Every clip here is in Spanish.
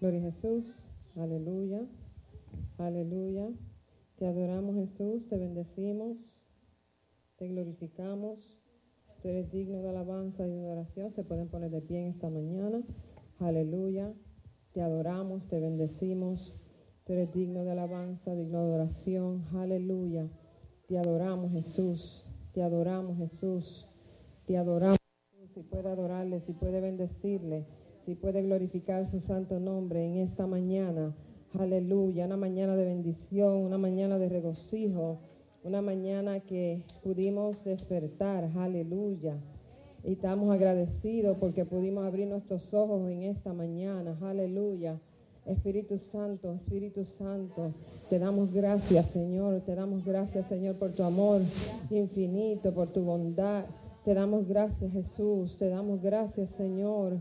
Gloria a Jesús. Aleluya. Aleluya. Te adoramos Jesús, te bendecimos, te glorificamos. Tú eres digno de alabanza y de adoración. Se pueden poner de pie en esta mañana. Aleluya. Te adoramos, te bendecimos. Tú eres digno de alabanza, digno de adoración. Aleluya. Te adoramos Jesús. Te adoramos Jesús. Te adoramos. Si puede adorarle, si puede bendecirle si puede glorificar su santo nombre en esta mañana. Aleluya, una mañana de bendición, una mañana de regocijo, una mañana que pudimos despertar. Aleluya. Y estamos agradecidos porque pudimos abrir nuestros ojos en esta mañana. Aleluya. Espíritu Santo, Espíritu Santo, te damos gracias, Señor. Te damos gracias, Señor, por tu amor infinito, por tu bondad. Te damos gracias, Jesús. Te damos gracias, Señor.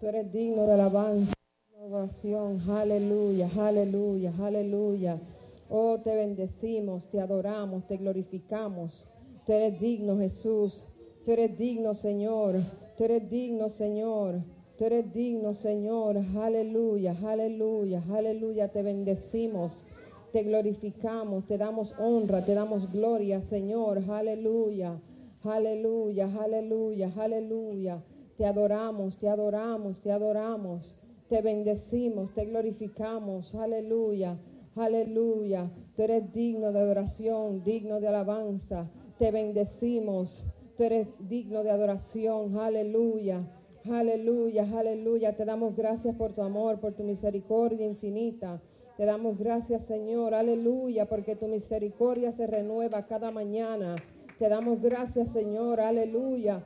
Tú eres digno de alabanza, oración. Aleluya, aleluya, aleluya. Oh, te bendecimos, te adoramos, te glorificamos. Tú eres digno, Jesús. Tú eres digno, Señor. Tú eres digno, Señor. Tú eres digno, Señor. Aleluya, aleluya, aleluya. Te bendecimos, te glorificamos, te damos honra, te damos gloria, Señor. Aleluya, aleluya, aleluya, aleluya. Te adoramos, te adoramos, te adoramos. Te bendecimos, te glorificamos. Aleluya, aleluya. Tú eres digno de adoración, digno de alabanza. Te bendecimos. Tú eres digno de adoración. Aleluya. Aleluya, aleluya. Te damos gracias por tu amor, por tu misericordia infinita. Te damos gracias, Señor. Aleluya, porque tu misericordia se renueva cada mañana. Te damos gracias, Señor. Aleluya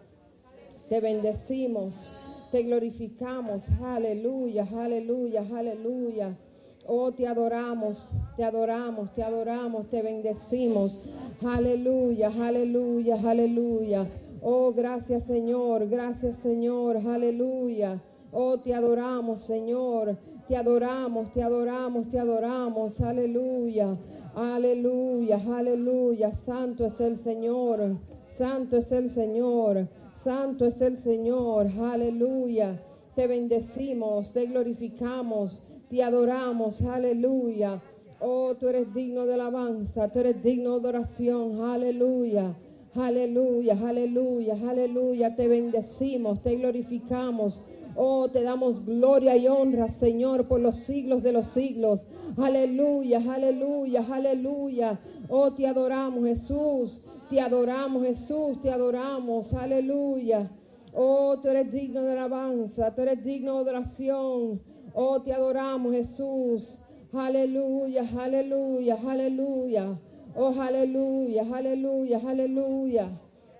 te bendecimos, te glorificamos. Aleluya, aleluya, aleluya. Oh, te adoramos, te adoramos, te adoramos, te bendecimos. Aleluya, aleluya, aleluya. Oh, gracias Señor, gracias Señor, aleluya. Oh, te adoramos Señor, te adoramos, te adoramos, te adoramos, aleluya. Aleluya, aleluya. Santo es el Señor, santo es el Señor. Santo es el Señor, aleluya. Te bendecimos, te glorificamos, te adoramos, aleluya. Oh, tú eres digno de alabanza, tú eres digno de oración, aleluya. Aleluya, aleluya, aleluya. Te bendecimos, te glorificamos. Oh, te damos gloria y honra, Señor, por los siglos de los siglos. Aleluya, aleluya, aleluya. Oh, te adoramos, Jesús. Te adoramos, Jesús, te adoramos. Aleluya. Oh, tú eres digno de alabanza, tú eres digno de adoración. Oh, te adoramos, Jesús. Aleluya, aleluya, aleluya. Oh, aleluya, aleluya, aleluya.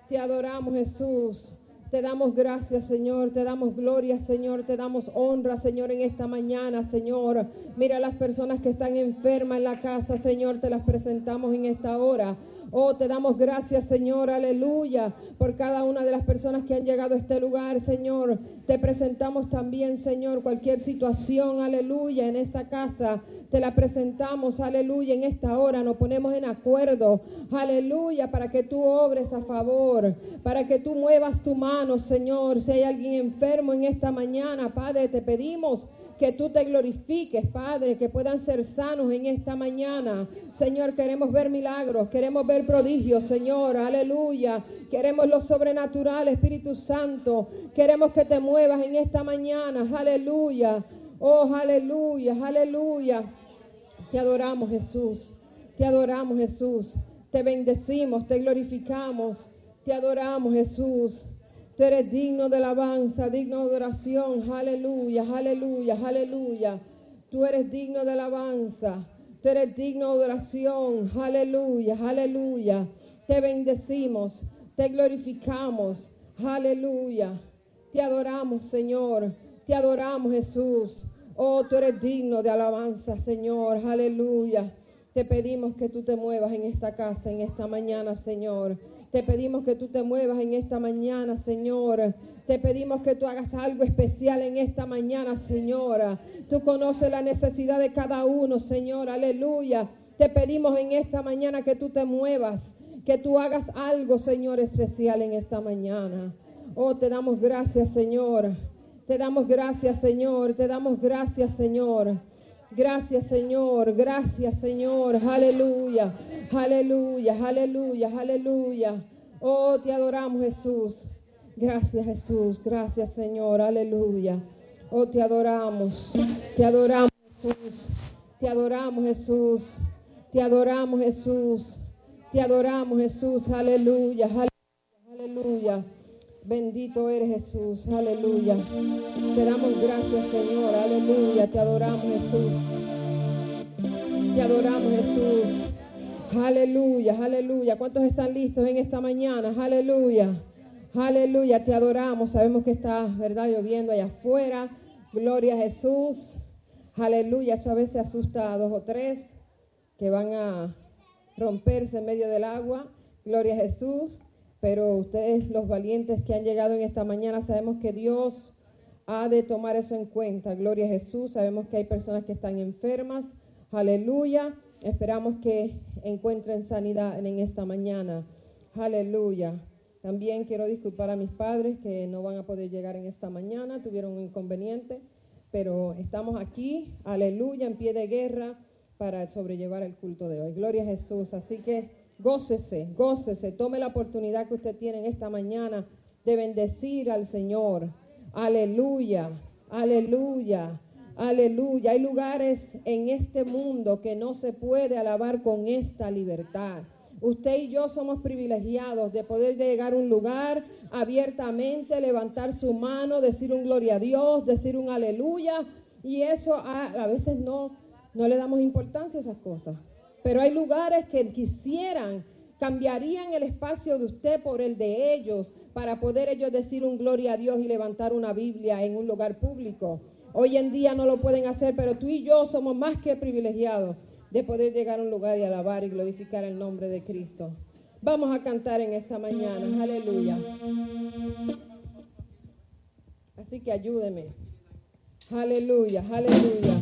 Te adoramos, Jesús. Te damos gracias, Señor. Te damos gloria, Señor. Te damos honra, Señor, en esta mañana, Señor. Mira las personas que están enfermas en la casa, Señor. Te las presentamos en esta hora. Oh, te damos gracias, Señor, aleluya, por cada una de las personas que han llegado a este lugar, Señor. Te presentamos también, Señor, cualquier situación, aleluya, en esta casa. Te la presentamos, aleluya, en esta hora. Nos ponemos en acuerdo, aleluya, para que tú obres a favor, para que tú muevas tu mano, Señor. Si hay alguien enfermo en esta mañana, Padre, te pedimos que tú te glorifiques, Padre, que puedan ser sanos en esta mañana. Señor, queremos ver milagros, queremos ver prodigios, Señor, aleluya. Queremos lo sobrenatural, Espíritu Santo. Queremos que te muevas en esta mañana, aleluya. Oh, aleluya, aleluya. Te adoramos, Jesús. Te adoramos, Jesús. Te bendecimos, te glorificamos. Te adoramos, Jesús. Tú eres digno de alabanza, digno de oración. Aleluya, aleluya, aleluya. Tú eres digno de alabanza. Tú eres digno de oración. Aleluya, aleluya. Te bendecimos, te glorificamos. Aleluya. Te adoramos, Señor. Te adoramos, Jesús. Oh, tú eres digno de alabanza, Señor. Aleluya. Te pedimos que tú te muevas en esta casa, en esta mañana, Señor. Te pedimos que tú te muevas en esta mañana, Señor. Te pedimos que tú hagas algo especial en esta mañana, Señora. Tú conoces la necesidad de cada uno, Señor. Aleluya. Te pedimos en esta mañana que tú te muevas, que tú hagas algo, Señor, especial en esta mañana. Oh, te damos gracias, Señor. Te damos gracias, Señor. Te damos gracias, Señor. Gracias, Señor. Gracias, Señor. Aleluya. Aleluya. Aleluya. Aleluya. Oh, te adoramos, Jesús. Gracias, Jesús. Gracias, Señor. Aleluya. Oh, te adoramos. Te adoramos, Jesús. Te adoramos, Jesús. Te adoramos, Jesús. Te adoramos, Jesús. Aleluya. Aleluya. Aleluya. Bendito eres Jesús, aleluya. Te damos gracias, Señor, aleluya. Te adoramos, Jesús. Te adoramos, Jesús. Aleluya, aleluya. ¿Cuántos están listos en esta mañana? Aleluya. Aleluya, te adoramos. Sabemos que está, ¿verdad? Lloviendo allá afuera. Gloria a Jesús. Aleluya. Eso a veces asusta a dos o tres que van a romperse en medio del agua. Gloria a Jesús pero ustedes, los valientes que han llegado en esta mañana, sabemos que Dios ha de tomar eso en cuenta. Gloria a Jesús. Sabemos que hay personas que están enfermas. Aleluya. Esperamos que encuentren sanidad en esta mañana. Aleluya. También quiero disculpar a mis padres que no van a poder llegar en esta mañana. Tuvieron un inconveniente. Pero estamos aquí, aleluya, en pie de guerra para sobrellevar el culto de hoy. Gloria a Jesús. Así que Gócese, gócese, tome la oportunidad que usted tiene en esta mañana de bendecir al Señor. Aleluya, aleluya, aleluya. Hay lugares en este mundo que no se puede alabar con esta libertad. Usted y yo somos privilegiados de poder llegar a un lugar abiertamente, levantar su mano, decir un gloria a Dios, decir un aleluya. Y eso a, a veces no, no le damos importancia a esas cosas. Pero hay lugares que quisieran, cambiarían el espacio de usted por el de ellos para poder ellos decir un gloria a Dios y levantar una Biblia en un lugar público. Hoy en día no lo pueden hacer, pero tú y yo somos más que privilegiados de poder llegar a un lugar y alabar y glorificar el nombre de Cristo. Vamos a cantar en esta mañana, aleluya. Así que ayúdeme. Aleluya, aleluya.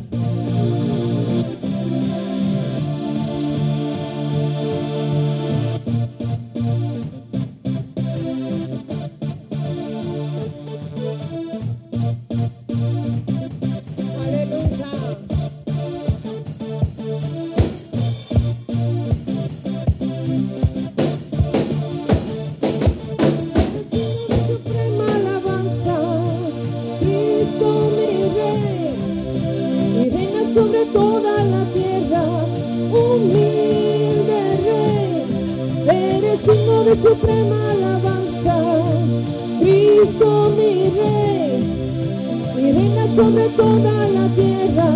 Sobre toda la tierra,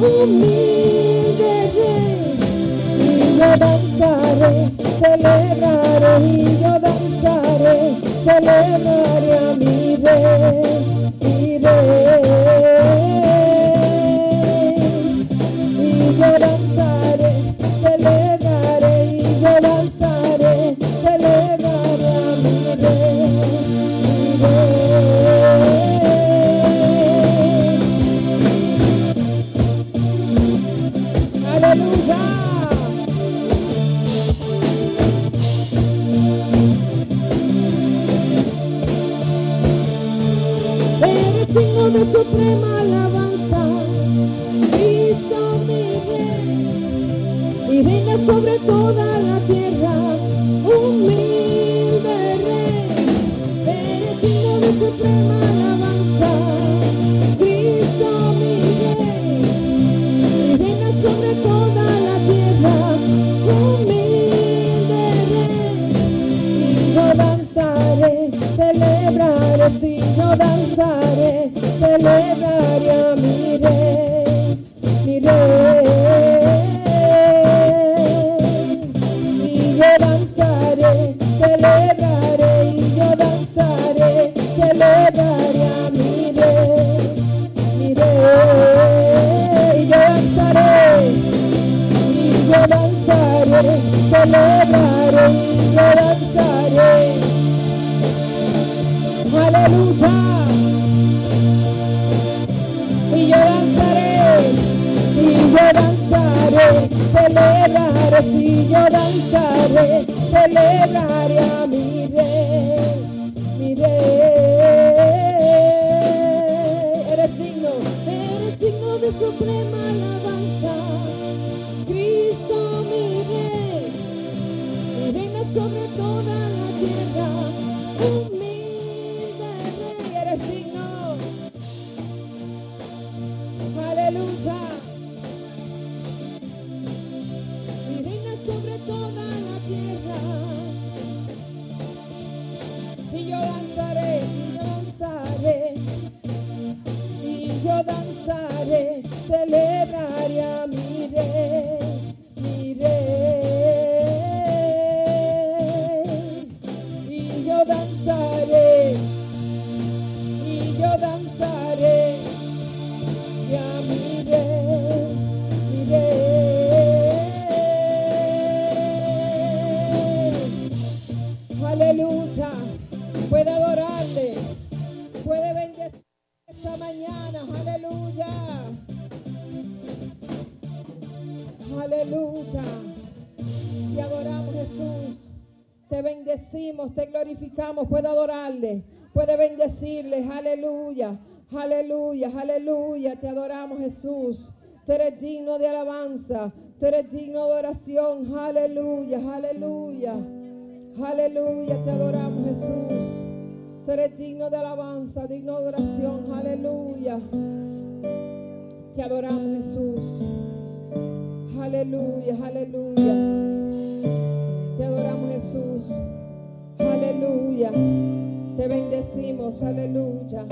humilde rey, y yo danzaré, celebraré, y yo danzaré, celebraré a mi rey, Aleluya, aleluya. Te adoramos Jesús. Tú eres digno de alabanza. Tú eres digno de oración. Aleluya, aleluya. Aleluya, te adoramos Jesús. Tú eres digno de alabanza, digno de oración. Aleluya. Te adoramos Jesús. Aleluya, aleluya. Te adoramos Jesús. Aleluya. Te bendecimos, aleluya.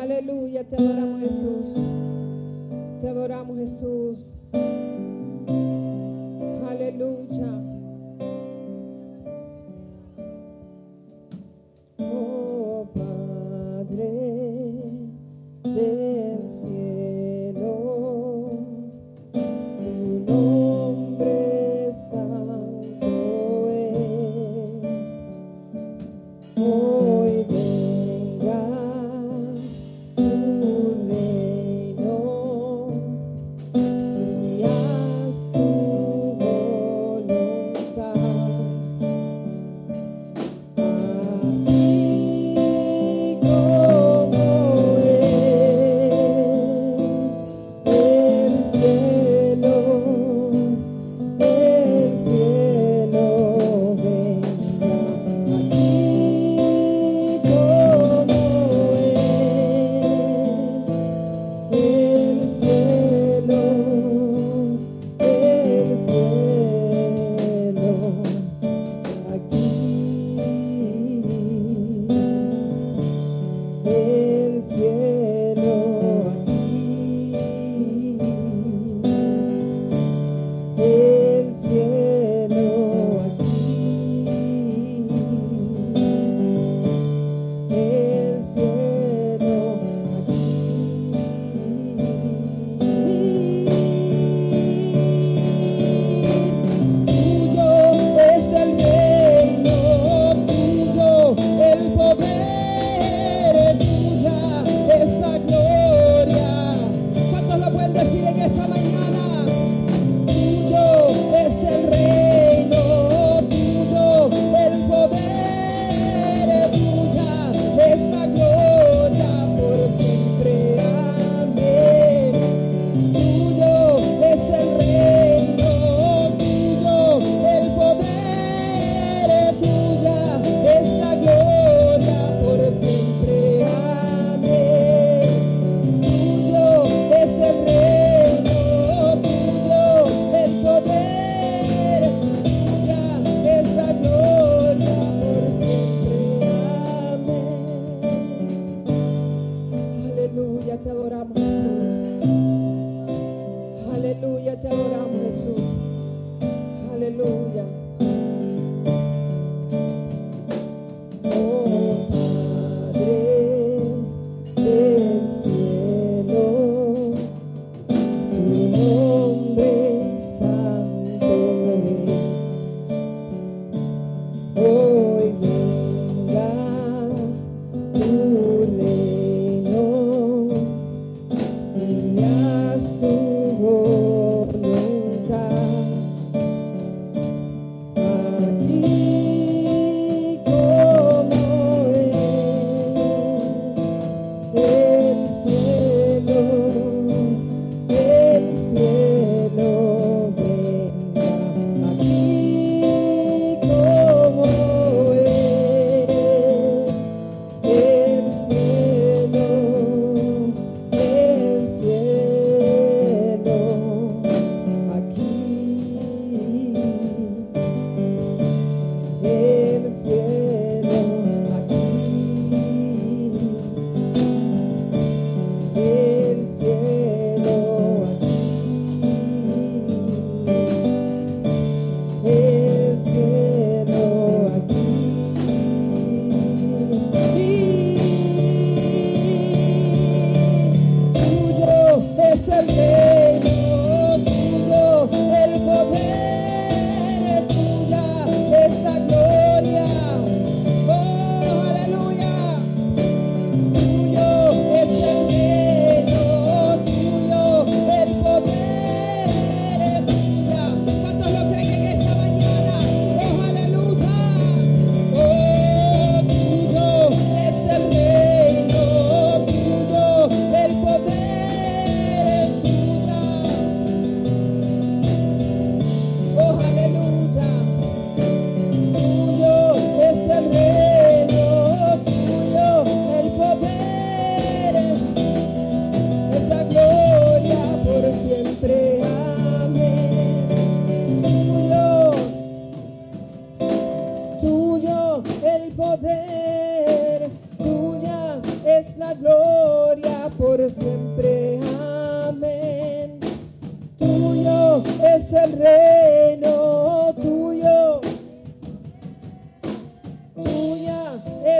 Aleluya, te adoramos Jesús. Te adoramos Jesús. Aleluya. Oh Padre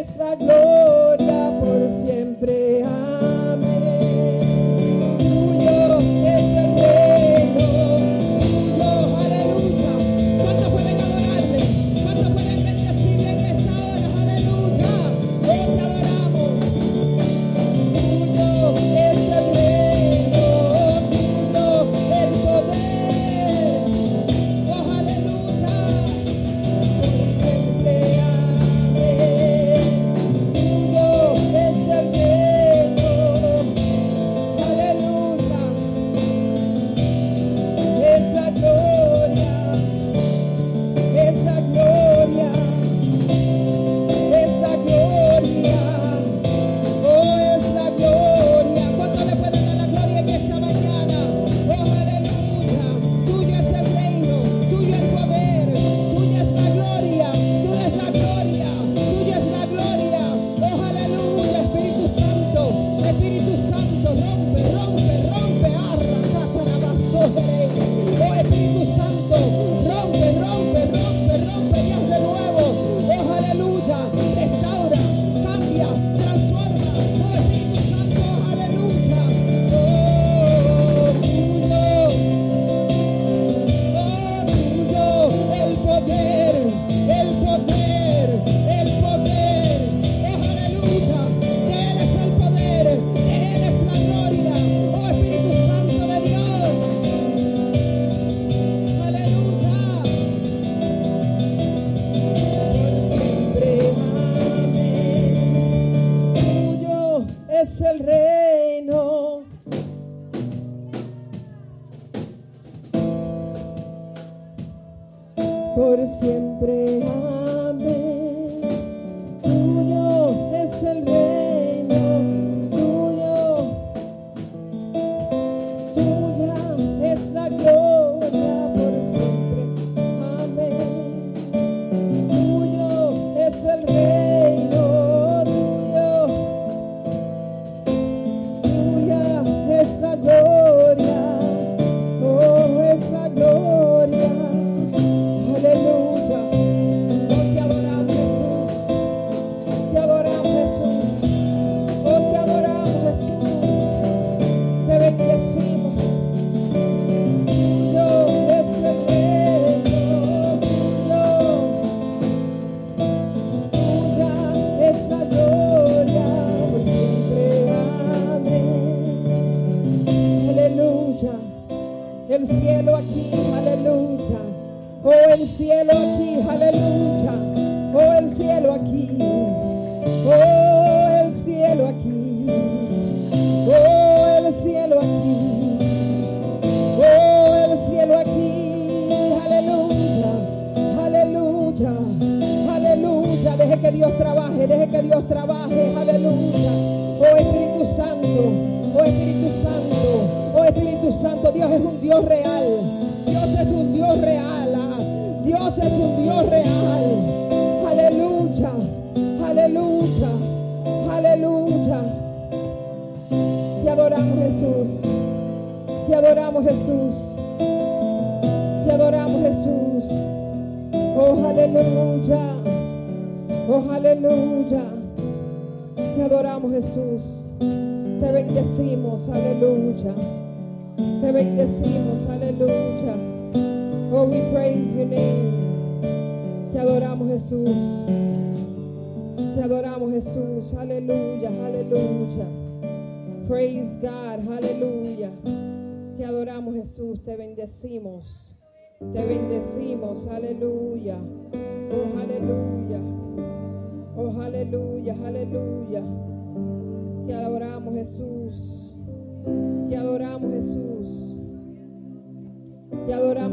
nuestra gloria por siempre.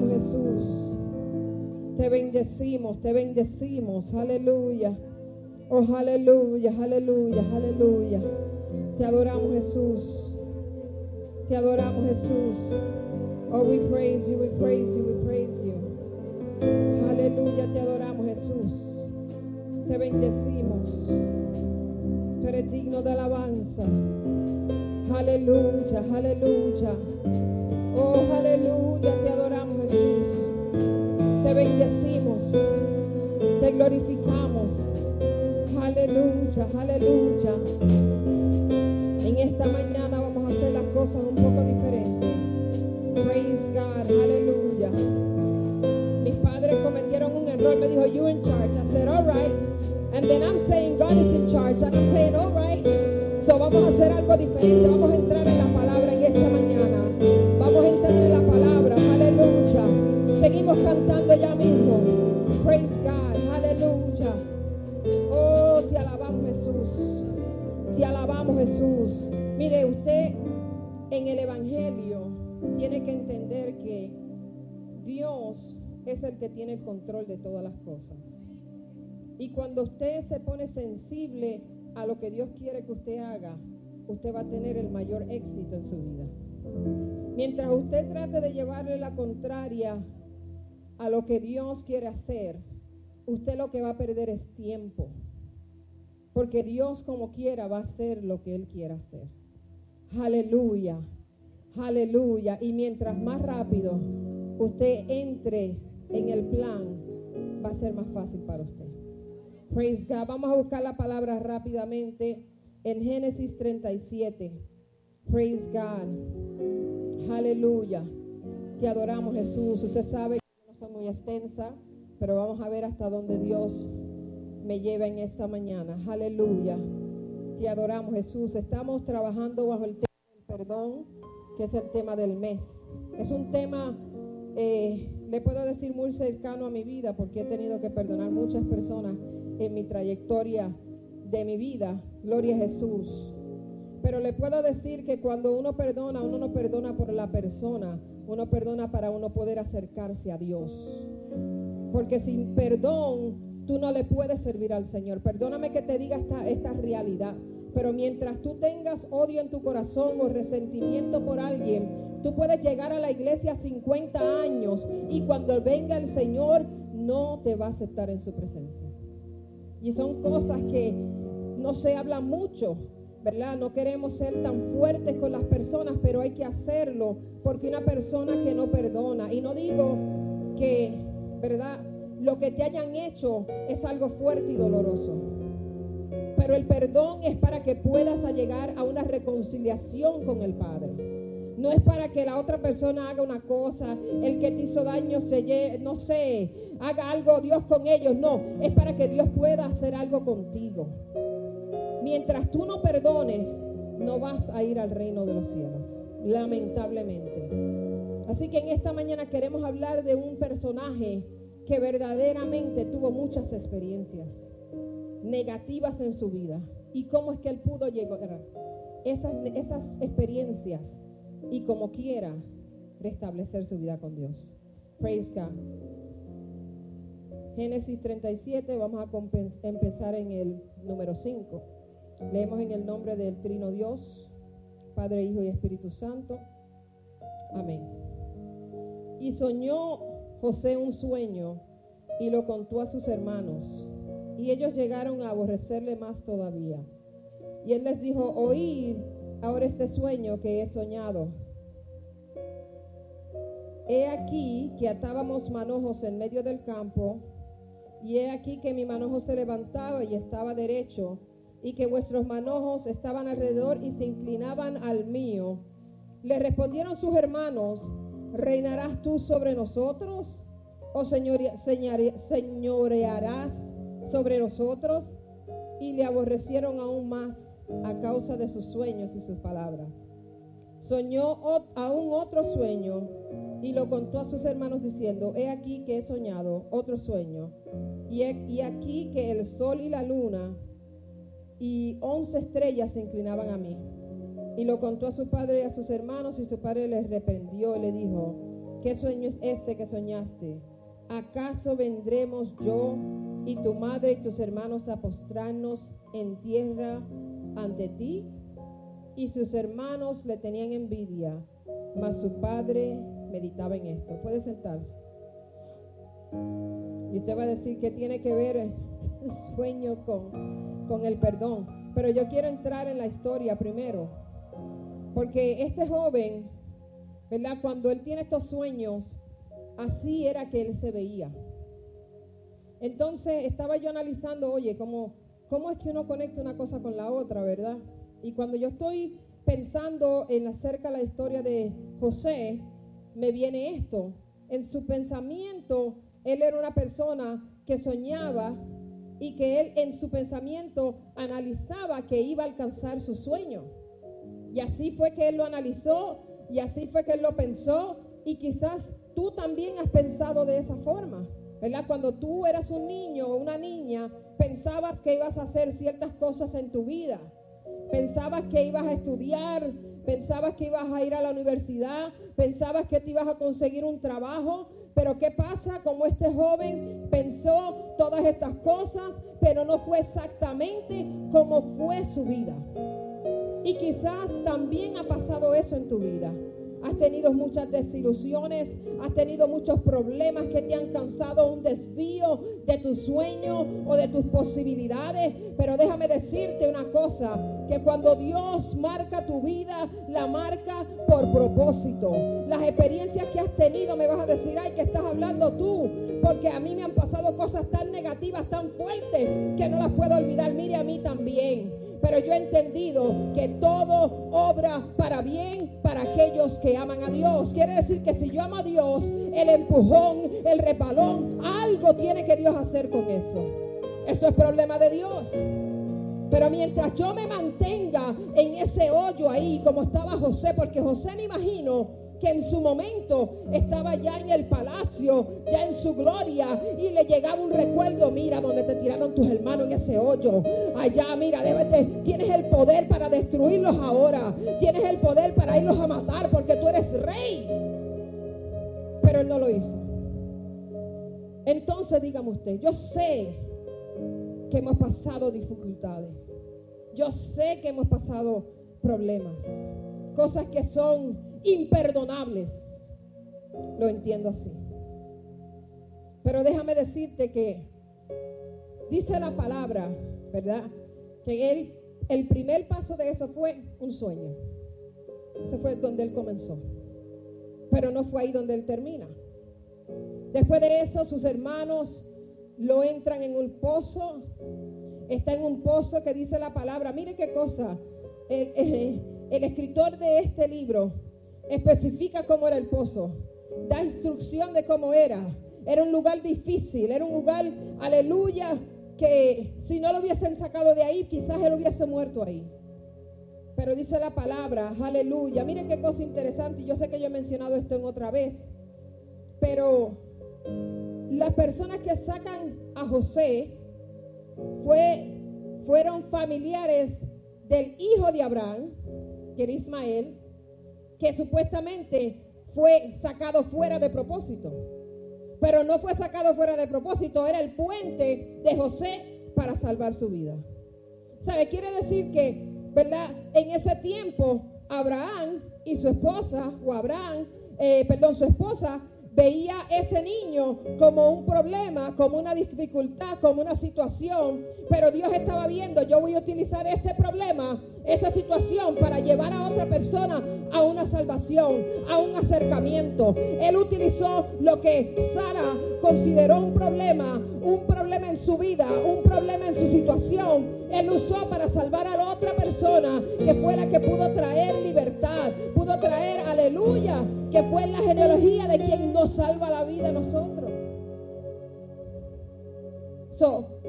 Jesús. Te bendecimos, te bendecimos. Aleluya. Oh, aleluya, aleluya, aleluya. Te adoramos, Jesús. Te adoramos, Jesús. Oh, we praise you, we praise you, we praise you. Aleluya, te adoramos, Jesús. Te bendecimos. Tú eres digno de alabanza. Aleluya, aleluya. Oh, aleluya, te adoramos. Te bendecimos. Te glorificamos. Aleluya, aleluya. En esta mañana vamos a hacer las cosas un poco diferentes. Praise God, aleluya. Mis padres cometieron un error. Me dijo, you in charge. I said, all right. And then I'm saying God is in charge. And I'm saying, all right. So vamos a hacer algo diferente. Vamos a entrar en la palabra en esta mañana. Vamos a entrar en la palabra. Aleluya. Seguimos cantando. Praise God. Aleluya. Oh, te alabamos Jesús. Te alabamos Jesús. Mire, usted en el Evangelio tiene que entender que Dios es el que tiene el control de todas las cosas. Y cuando usted se pone sensible a lo que Dios quiere que usted haga, usted va a tener el mayor éxito en su vida. Mientras usted trate de llevarle la contraria a lo que Dios quiere hacer, usted lo que va a perder es tiempo. Porque Dios como quiera va a hacer lo que Él quiera hacer. Aleluya. Aleluya. Y mientras más rápido usted entre en el plan, va a ser más fácil para usted. Praise God. Vamos a buscar la palabra rápidamente en Génesis 37. Praise God. Aleluya. Te adoramos Jesús. Usted sabe muy extensa, pero vamos a ver hasta dónde Dios me lleva en esta mañana. Aleluya. Te adoramos Jesús. Estamos trabajando bajo el tema del perdón, que es el tema del mes. Es un tema, eh, le puedo decir, muy cercano a mi vida, porque he tenido que perdonar muchas personas en mi trayectoria de mi vida. Gloria a Jesús. Pero le puedo decir que cuando uno perdona, uno no perdona por la persona, uno perdona para uno poder acercarse a Dios. Porque sin perdón, tú no le puedes servir al Señor. Perdóname que te diga esta, esta realidad. Pero mientras tú tengas odio en tu corazón o resentimiento por alguien, tú puedes llegar a la iglesia 50 años y cuando venga el Señor no te va a aceptar en su presencia. Y son cosas que no se hablan mucho, ¿verdad? No queremos ser tan fuertes con las personas, pero hay que hacerlo porque una persona que no perdona, y no digo que, ¿verdad? Lo que te hayan hecho es algo fuerte y doloroso. Pero el perdón es para que puedas llegar a una reconciliación con el Padre. No es para que la otra persona haga una cosa, el que te hizo daño se no sé, haga algo Dios con ellos. No, es para que Dios pueda hacer algo contigo. Mientras tú no perdones, no vas a ir al reino de los cielos, lamentablemente. Así que en esta mañana queremos hablar de un personaje que verdaderamente tuvo muchas experiencias negativas en su vida y cómo es que él pudo llegar esas, esas experiencias y como quiera restablecer su vida con Dios. Praise God. Génesis 37, vamos a empezar en el número 5. Leemos en el nombre del Trino Dios, Padre, Hijo y Espíritu Santo. Amén. Y soñó José un sueño y lo contó a sus hermanos. Y ellos llegaron a aborrecerle más todavía. Y él les dijo, oíd ahora este sueño que he soñado. He aquí que atábamos manojos en medio del campo, y he aquí que mi manojo se levantaba y estaba derecho, y que vuestros manojos estaban alrededor y se inclinaban al mío. Le respondieron sus hermanos, ¿reinarás tú sobre nosotros? ¿O señorearás sobre nosotros? Y le aborrecieron aún más a causa de sus sueños y sus palabras. Soñó aún otro sueño y lo contó a sus hermanos diciendo, he aquí que he soñado otro sueño, y, aquí que el sol y la luna y once estrellas se inclinaban a mí. Y lo contó a su padre y a sus hermanos y su padre les reprendió y le dijo, ¿qué sueño es este que soñaste? ¿Acaso vendremos yo y tu madre y tus hermanos a postrarnos en tierra ante ti? Y sus hermanos le tenían envidia, mas su padre meditaba en esto. Puede sentarse. Y usted va a decir que tiene que ver el sueño con, con el perdón. Pero yo quiero entrar en la historia primero. Porque este joven, ¿verdad? Cuando él tiene estos sueños, así era que él se veía. Entonces estaba yo analizando, oye, ¿cómo, cómo es que uno conecta una cosa con la otra, verdad? Y cuando yo estoy pensando en acerca de la historia de José, me viene esto. En su pensamiento, él era una persona que soñaba y que él en su pensamiento analizaba que iba a alcanzar su sueño. Y así fue que él lo analizó y así fue que él lo pensó y quizás tú también has pensado de esa forma. ¿Verdad? Cuando tú eras un niño o una niña, pensabas que ibas a hacer ciertas cosas en tu vida. Pensabas que ibas a estudiar, pensabas que ibas a ir a la universidad, pensabas que te ibas a conseguir un trabajo, pero ¿qué pasa? Como este joven pensó todas estas cosas, pero no fue exactamente como fue su vida. Y quizás también ha pasado eso en tu vida. Has tenido muchas desilusiones, has tenido muchos problemas que te han causado un desvío de tu sueño o de tus posibilidades. Pero déjame decirte una cosa, que cuando Dios marca tu vida, la marca por propósito. Las experiencias que has tenido, me vas a decir, ay, que estás hablando tú, porque a mí me han pasado cosas tan negativas, tan fuertes, que no las puedo olvidar. Mire a mí también. Pero yo he entendido que todo obra para bien para aquellos que aman a Dios. Quiere decir que si yo amo a Dios, el empujón, el repalón, algo tiene que Dios hacer con eso. Eso es problema de Dios. Pero mientras yo me mantenga en ese hoyo ahí, como estaba José, porque José me imagino que en su momento estaba ya en el palacio, ya en su gloria, y le llegaba un recuerdo, mira donde te tiraron tus hermanos en ese hoyo, allá, mira, tienes el poder para destruirlos ahora, tienes el poder para irlos a matar porque tú eres rey. Pero él no lo hizo. Entonces dígame usted, yo sé que hemos pasado dificultades, yo sé que hemos pasado problemas, cosas que son imperdonables. Lo entiendo así. Pero déjame decirte que dice la palabra, ¿verdad? Que él, el primer paso de eso fue un sueño. Ese fue donde él comenzó. Pero no fue ahí donde él termina. Después de eso, sus hermanos lo entran en un pozo. Está en un pozo que dice la palabra. Mire qué cosa. El, el escritor de este libro especifica cómo era el pozo, da instrucción de cómo era. Era un lugar difícil, era un lugar, aleluya, que si no lo hubiesen sacado de ahí, quizás él hubiese muerto ahí. Pero dice la palabra, aleluya. Miren qué cosa interesante. Yo sé que yo he mencionado esto en otra vez. Pero las personas que sacan a José fue, fueron familiares del hijo de Abraham, que era Ismael, que supuestamente fue sacado fuera de propósito. Pero no fue sacado fuera de propósito, era el puente de José para salvar su vida. ¿Sabe? Quiere decir que, ¿verdad? En ese tiempo, Abraham y su esposa, o Abraham, eh, perdón, su esposa, veía ese niño como un problema, como una dificultad, como una situación, pero Dios estaba viendo, yo voy a utilizar ese problema, esa situación para llevar a otra persona a una salvación, a un acercamiento. Él utilizó lo que Sara consideró un problema, un problema en su vida, un problema en su situación. Él usó para salvar a la otra persona que fue la que pudo traer libertad, pudo traer aleluya, que fue la genealogía de quien nos salva la vida a nosotros.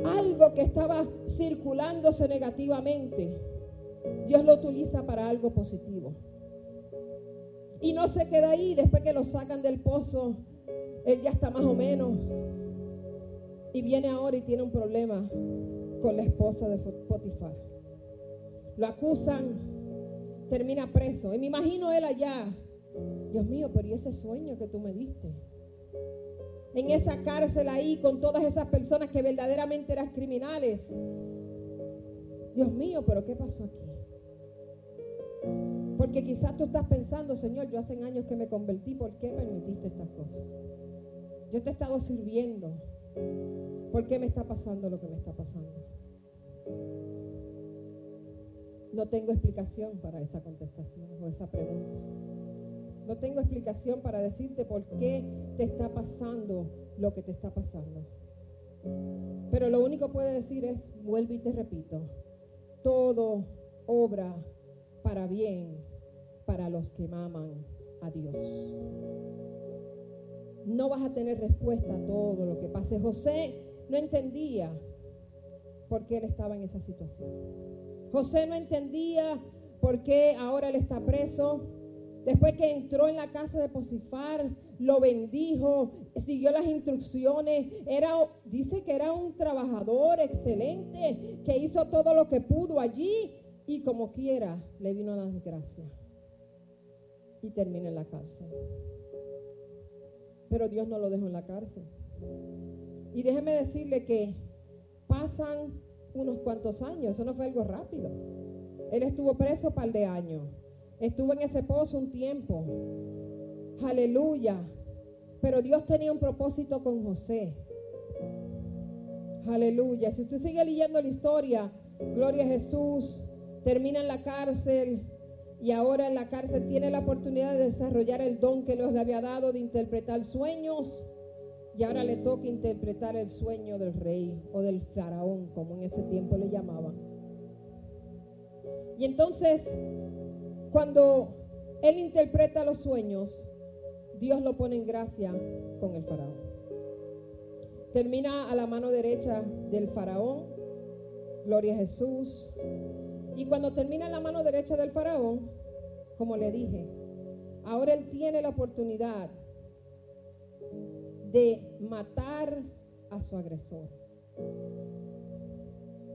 algo que estaba circulándose negativamente, Dios lo utiliza para algo positivo. Y no se queda ahí, después que lo sacan del pozo, él ya está más o menos. Y viene ahora y tiene un problema con la esposa de Potifar. Lo acusan, termina preso. Y me imagino él allá. Dios mío, pero ¿y ese sueño que tú me diste? En esa cárcel ahí con todas esas personas que verdaderamente eran criminales. Dios mío, pero ¿qué pasó aquí? Porque quizás tú estás pensando, Señor, yo hace años que me convertí, ¿por qué permitiste estas cosas? Yo te he estado sirviendo. ¿Por qué me está pasando lo que me está pasando? No tengo explicación para esa contestación o esa pregunta. No tengo explicación para decirte por qué te está pasando lo que te está pasando. Pero lo único que puede decir es, vuelvo y te repito, todo obra para bien para los que maman a Dios. No vas a tener respuesta a todo lo que pase. José no entendía por qué él estaba en esa situación. José no entendía por qué ahora él está preso. Después que entró en la casa de Posifar, lo bendijo, siguió las instrucciones. Era, dice que era un trabajador excelente, que hizo todo lo que pudo allí y como quiera le vino la desgracia. Y termina en la cárcel. Pero Dios no lo dejó en la cárcel. Y déjeme decirle que pasan unos cuantos años, eso no fue algo rápido. Él estuvo preso un par de años, estuvo en ese pozo un tiempo. Aleluya. Pero Dios tenía un propósito con José. Aleluya. Si usted sigue leyendo la historia, gloria a Jesús, termina en la cárcel y ahora en la cárcel tiene la oportunidad de desarrollar el don que Dios le había dado de interpretar sueños y ahora le toca interpretar el sueño del rey o del faraón, como en ese tiempo le llamaban. Y entonces, cuando él interpreta los sueños, Dios lo pone en gracia con el faraón. Termina a la mano derecha del faraón, gloria a Jesús. Y cuando termina la mano derecha del faraón, como le dije, ahora él tiene la oportunidad de matar a su agresor.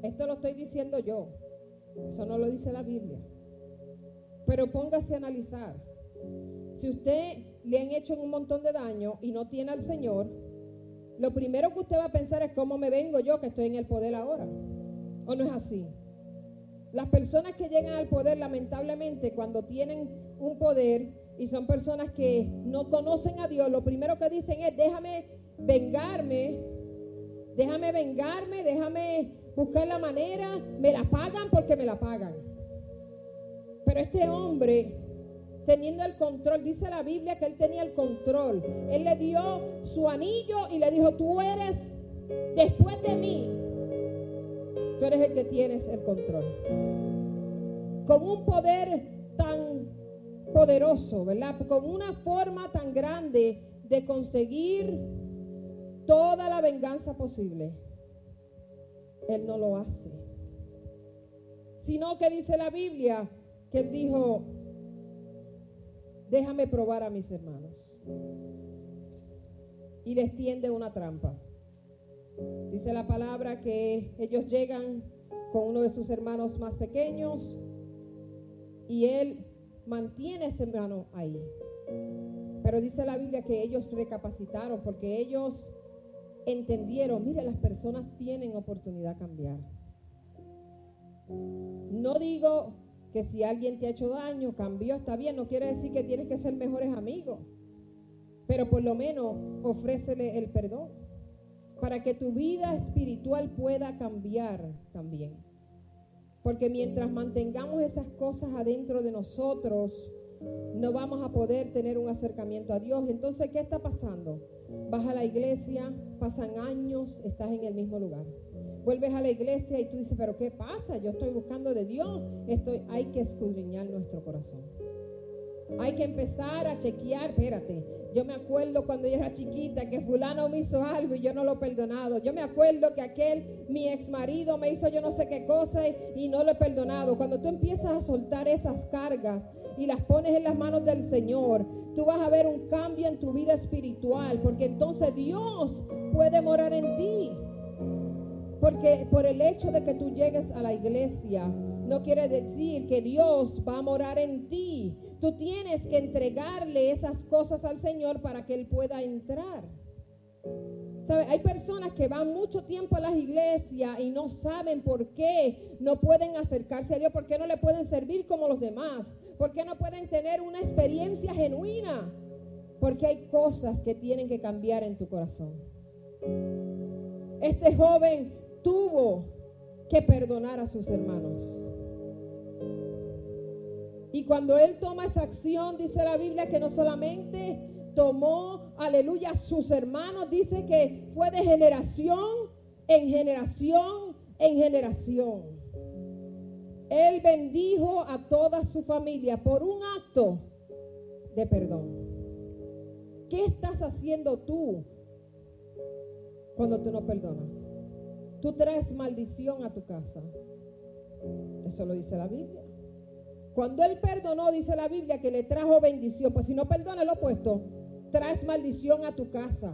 Esto lo estoy diciendo yo, eso no lo dice la Biblia. Pero póngase a analizar. Si usted le han hecho un montón de daño y no tiene al Señor, lo primero que usted va a pensar es cómo me vengo yo que estoy en el poder ahora. ¿O no es así? Las personas que llegan al poder, lamentablemente, cuando tienen un poder, y son personas que no conocen a Dios, lo primero que dicen es, déjame vengarme, déjame vengarme, déjame buscar la manera, me la pagan porque me la pagan. Pero este hombre, teniendo el control, dice la Biblia que él tenía el control. Él le dio su anillo y le dijo, tú eres, después de mí, eres el que tienes el control. Con un poder tan poderoso, ¿verdad? Con una forma tan grande de conseguir toda la venganza posible. Él no lo hace. Sino que dice la Biblia que él dijo, déjame probar a mis hermanos. Y les tiende una trampa. Dice la palabra que ellos llegan con uno de sus hermanos más pequeños y él mantiene ese hermano ahí. Pero dice la Biblia que ellos recapacitaron porque ellos entendieron, mire, las personas tienen oportunidad de cambiar. No digo que si alguien te ha hecho daño, cambió, está bien, no quiere decir que tienes que ser mejores amigos, pero por lo menos ofrécele el perdón para que tu vida espiritual pueda cambiar también. Porque mientras mantengamos esas cosas adentro de nosotros, no vamos a poder tener un acercamiento a Dios. Entonces, ¿qué está pasando? Vas a la iglesia, pasan años, estás en el mismo lugar. Vuelves a la iglesia y tú dices, pero ¿qué pasa? Yo estoy buscando de Dios. Estoy, hay que escudriñar nuestro corazón. Hay que empezar a chequear, espérate, yo me acuerdo cuando yo era chiquita que fulano me hizo algo y yo no lo he perdonado. Yo me acuerdo que aquel, mi ex marido me hizo yo no sé qué cosa y, no lo he perdonado. Cuando tú empiezas a soltar esas cargas y las pones en las manos del Señor, tú vas a ver un cambio en tu vida espiritual, porque entonces Dios puede morar en ti. Porque por el hecho de que tú llegues a la iglesia, no quiere decir que Dios va a morar en ti. Tú tienes que entregarle esas cosas al Señor para que Él pueda entrar. ¿Sabe? Hay personas que van mucho tiempo a las iglesias y no saben por qué no pueden acercarse a Dios, por qué no le pueden servir como los demás, por qué no pueden tener una experiencia genuina, porque hay cosas que tienen que cambiar en tu corazón. Este joven tuvo que perdonar a sus hermanos. Y cuando él toma esa acción, dice la Biblia que no solamente tomó, aleluya, a sus hermanos, dice que fue de generación en generación en generación. Él bendijo a toda su familia por un acto de perdón. ¿Qué estás haciendo tú cuando tú no perdonas? Tú traes maldición a tu casa. Eso lo dice la Biblia. Cuando él perdonó, dice la Biblia que le trajo bendición. Pues si no perdona lo opuesto, traes maldición a tu casa.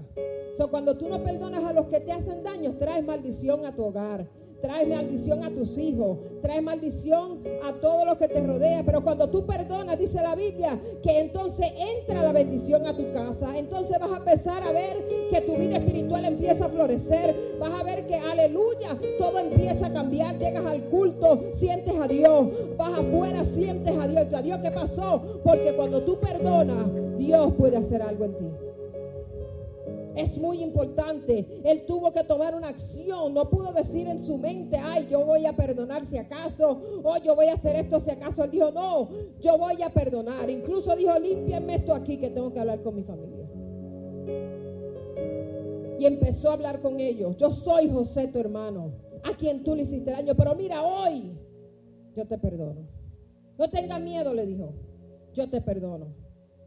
So, cuando tú no perdonas a los que te hacen daño, traes maldición a tu hogar trae maldición a tus hijos, trae maldición a todo lo que te rodea. Pero cuando tú perdonas, dice la Biblia, que entonces entra la bendición a tu casa. Entonces vas a empezar a ver que tu vida espiritual empieza a florecer. Vas a ver que, aleluya, todo empieza a cambiar. Llegas al culto, sientes a Dios. Vas afuera, sientes a Dios. ¿A Dios qué pasó? Porque cuando tú perdonas, Dios puede hacer algo en ti. Es muy importante. Él tuvo que tomar una acción. No pudo decir en su mente, ay, yo voy a perdonar si acaso, o yo voy a hacer esto si acaso. Él dijo, no, yo voy a perdonar. Incluso dijo, límpienme esto aquí que tengo que hablar con mi familia. Y empezó a hablar con ellos. Yo soy José, tu hermano, a quien tú le hiciste daño. Pero mira, hoy yo te perdono. No tenga miedo, le dijo. Yo te perdono.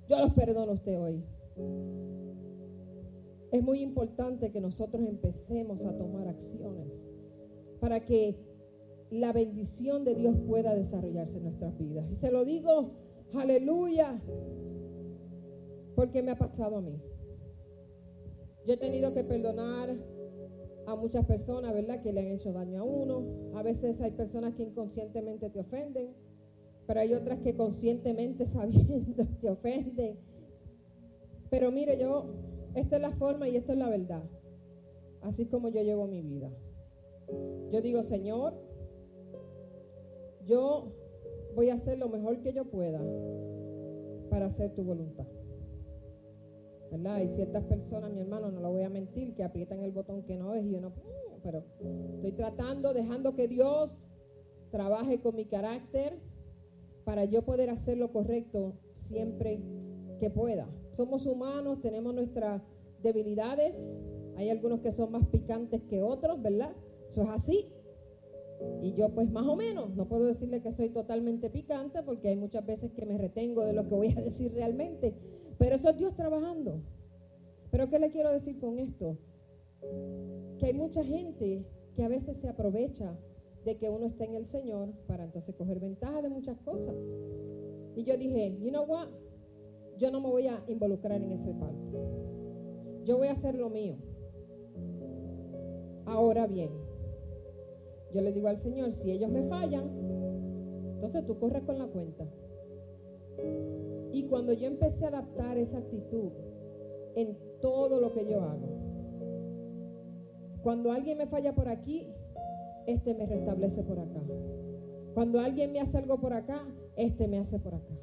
Yo los perdono a usted hoy es muy importante que nosotros empecemos a tomar acciones para que la bendición de Dios pueda desarrollarse en nuestras vidas. Y se lo digo, aleluya, porque me ha pasado a mí. Yo he tenido que perdonar a muchas personas, ¿verdad?, que le han hecho daño a uno. A veces hay personas que inconscientemente te ofenden, pero hay otras que conscientemente sabiendo te ofenden. Pero mire, yo esta es la forma y esta es la verdad. Así como yo llevo mi vida. Yo digo, Señor, yo voy a hacer lo mejor que yo pueda para hacer tu voluntad. ¿Verdad? Hay ciertas personas, mi hermano, no lo voy a mentir, que aprietan el botón que no es y yo no, pero estoy tratando, dejando que Dios trabaje con mi carácter para yo poder hacer lo correcto siempre que pueda. Somos humanos, tenemos nuestras debilidades. Hay algunos que son más picantes que otros, ¿verdad? Eso es así. Y yo pues más o menos, no puedo decirle que soy totalmente picante porque hay muchas veces que me retengo de lo que voy a decir realmente. Pero eso es Dios trabajando. Pero ¿qué le quiero decir con esto? Que hay mucha gente que a veces se aprovecha de que uno está en el Señor para entonces coger ventaja de muchas cosas. Y yo dije, you know what? Yo no me voy a involucrar en ese parte. Yo voy a hacer lo mío. Ahora bien, yo le digo al Señor, si ellos me fallan, entonces tú corres con la cuenta. Y cuando yo empecé a adaptar esa actitud en todo lo que yo hago, cuando alguien me falla por aquí, este me restablece por acá. Cuando alguien me hace algo por acá, este me hace por acá.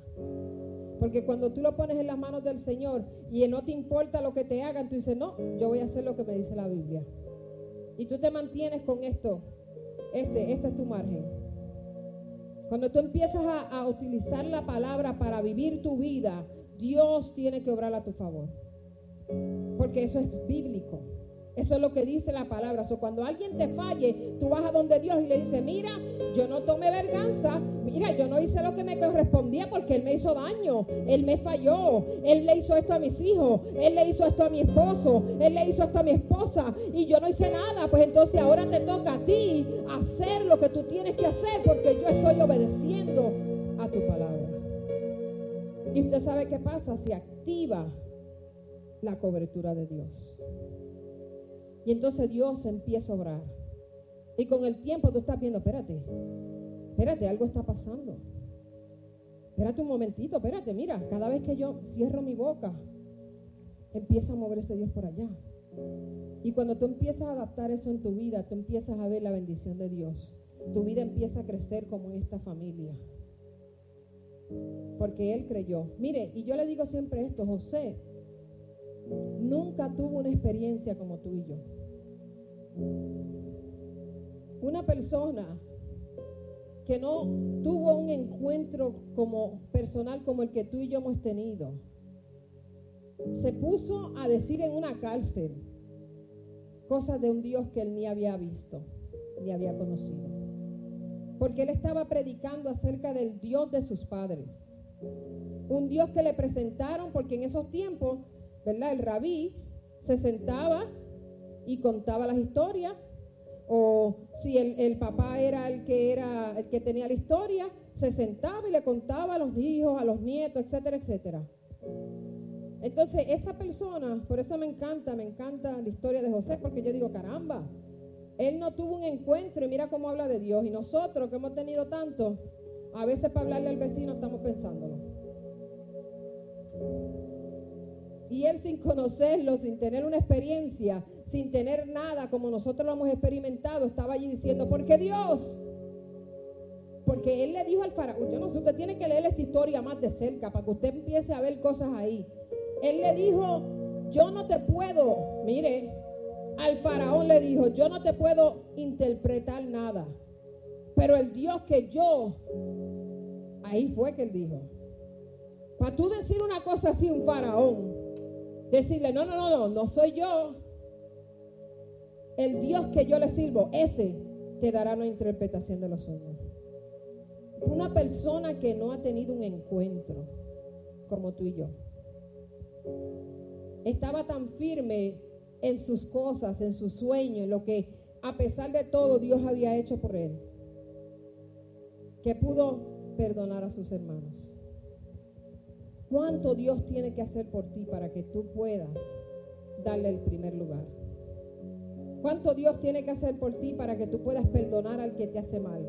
Porque cuando tú lo pones en las manos del Señor y no te importa lo que te hagan, tú dices, no, yo voy a hacer lo que me dice la Biblia. Y tú te mantienes con esto. Este, este es tu margen. Cuando tú empiezas a, a utilizar la palabra para vivir tu vida, Dios tiene que obrar a tu favor. Porque eso es bíblico. Eso es lo que dice la palabra. O cuando alguien te falle, tú vas a donde Dios y le dices, mira, yo no tomé venganza, mira, yo no hice lo que me correspondía porque Él me hizo daño, Él me falló, Él le hizo esto a mis hijos, Él le hizo esto a mi esposo, Él le hizo esto a mi esposa y yo no hice nada. Pues entonces ahora te toca a ti hacer lo que tú tienes que hacer porque yo estoy obedeciendo a tu palabra. Y usted sabe qué pasa, se activa la cobertura de Dios. Y entonces Dios empieza a obrar. Y con el tiempo tú estás viendo, espérate, espérate, algo está pasando. Espérate un momentito, espérate, mira, cada vez que yo cierro mi boca, empieza a moverse Dios por allá. Y cuando tú empiezas a adaptar eso en tu vida, tú empiezas a ver la bendición de Dios. Tu vida empieza a crecer como en esta familia. Porque Él creyó. Mire, y yo le digo siempre esto, José nunca tuvo una experiencia como tú y yo. Una persona que no tuvo un encuentro como personal como el que tú y yo hemos tenido, se puso a decir en una cárcel cosas de un Dios que él ni había visto, ni había conocido. Porque él estaba predicando acerca del Dios de sus padres. Un Dios que le presentaron, porque en esos tiempos, ¿verdad? El rabí se sentaba y contaba las historias o si el, papá era el que era el que tenía la historia, se sentaba y le contaba a los hijos, a los nietos, etcétera, etcétera. Entonces, esa persona, por eso me encanta, me encanta la historia de José, porque yo digo, caramba, él no tuvo un encuentro y mira cómo habla de Dios. Y nosotros que hemos tenido tanto, a veces para hablarle al vecino estamos pensándolo. Y él sin conocerlo, sin tener una experiencia, sin tener nada como nosotros lo hemos experimentado, estaba allí diciendo, ¿por qué Dios? Porque él le dijo al faraón, yo no sé, usted tiene que leer esta historia más de cerca para que usted empiece a ver cosas ahí. Él le dijo, yo no te puedo, mire, al faraón le dijo, yo no te puedo interpretar nada, pero el Dios que yo, ahí fue que él dijo, para tú decir una cosa así, un faraón, decirle, no, no, no, no, no soy yo, el Dios que yo le sirvo, ese te dará una interpretación de los sueños. Una persona que no ha tenido un encuentro como tú y yo. Estaba tan firme en sus cosas, en sus sueños, en lo que a pesar de todo Dios había hecho por él, que pudo perdonar a sus hermanos. ¿Cuánto Dios tiene que hacer por ti para que tú puedas darle el primer lugar? ¿Cuánto Dios tiene que hacer por ti para que tú puedas perdonar al que te hace mal?